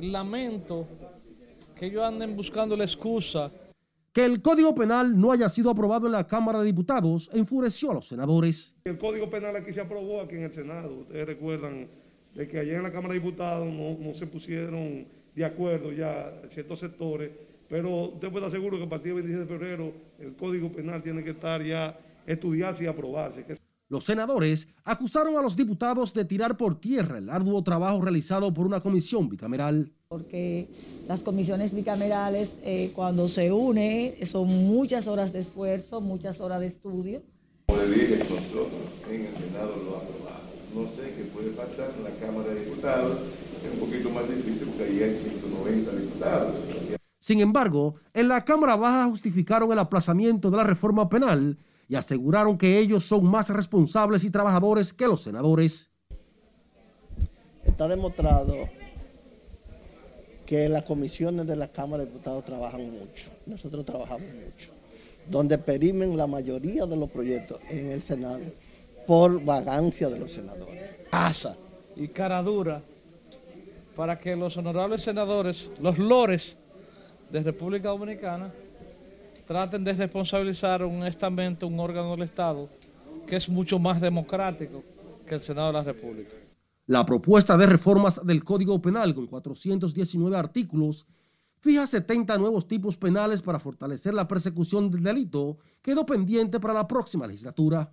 lamento que ellos anden buscando la excusa. Que el Código Penal no haya sido aprobado en la Cámara de Diputados enfureció a los senadores. El Código Penal aquí se aprobó aquí en el Senado. Ustedes recuerdan de que allá en la Cámara de Diputados no, se pusieron de acuerdo ya ciertos sectores, pero usted puede asegurar que a partir del 26 de febrero el Código Penal tiene que estar ya estudiarse y aprobarse. Los senadores acusaron a los diputados de tirar por tierra el arduo trabajo realizado por una comisión bicameral. Porque las comisiones bicamerales eh, cuando se une son muchas horas de esfuerzo, muchas horas de estudio. Como le dije, nosotros en el Senado lo aprobamos. No sé qué puede pasar en la Cámara de Diputados, es un poquito más difícil porque ahí hay 190 diputados. Sin embargo, en la Cámara Baja justificaron el aplazamiento de la reforma penal y aseguraron que ellos son más responsables y trabajadores que los senadores. Está demostrado que las comisiones de la Cámara de Diputados trabajan mucho, nosotros trabajamos mucho, donde perimen la mayoría de los proyectos en el Senado por vagancia de los senadores. Pasa y cara dura para que los honorables senadores, los lores de República Dominicana, traten de responsabilizar un estamento, un órgano del Estado, que es mucho más democrático que el Senado de la República. La propuesta de reformas del Código Penal con 419 artículos fija 70 nuevos tipos penales para fortalecer la persecución del delito, quedó pendiente para la próxima legislatura.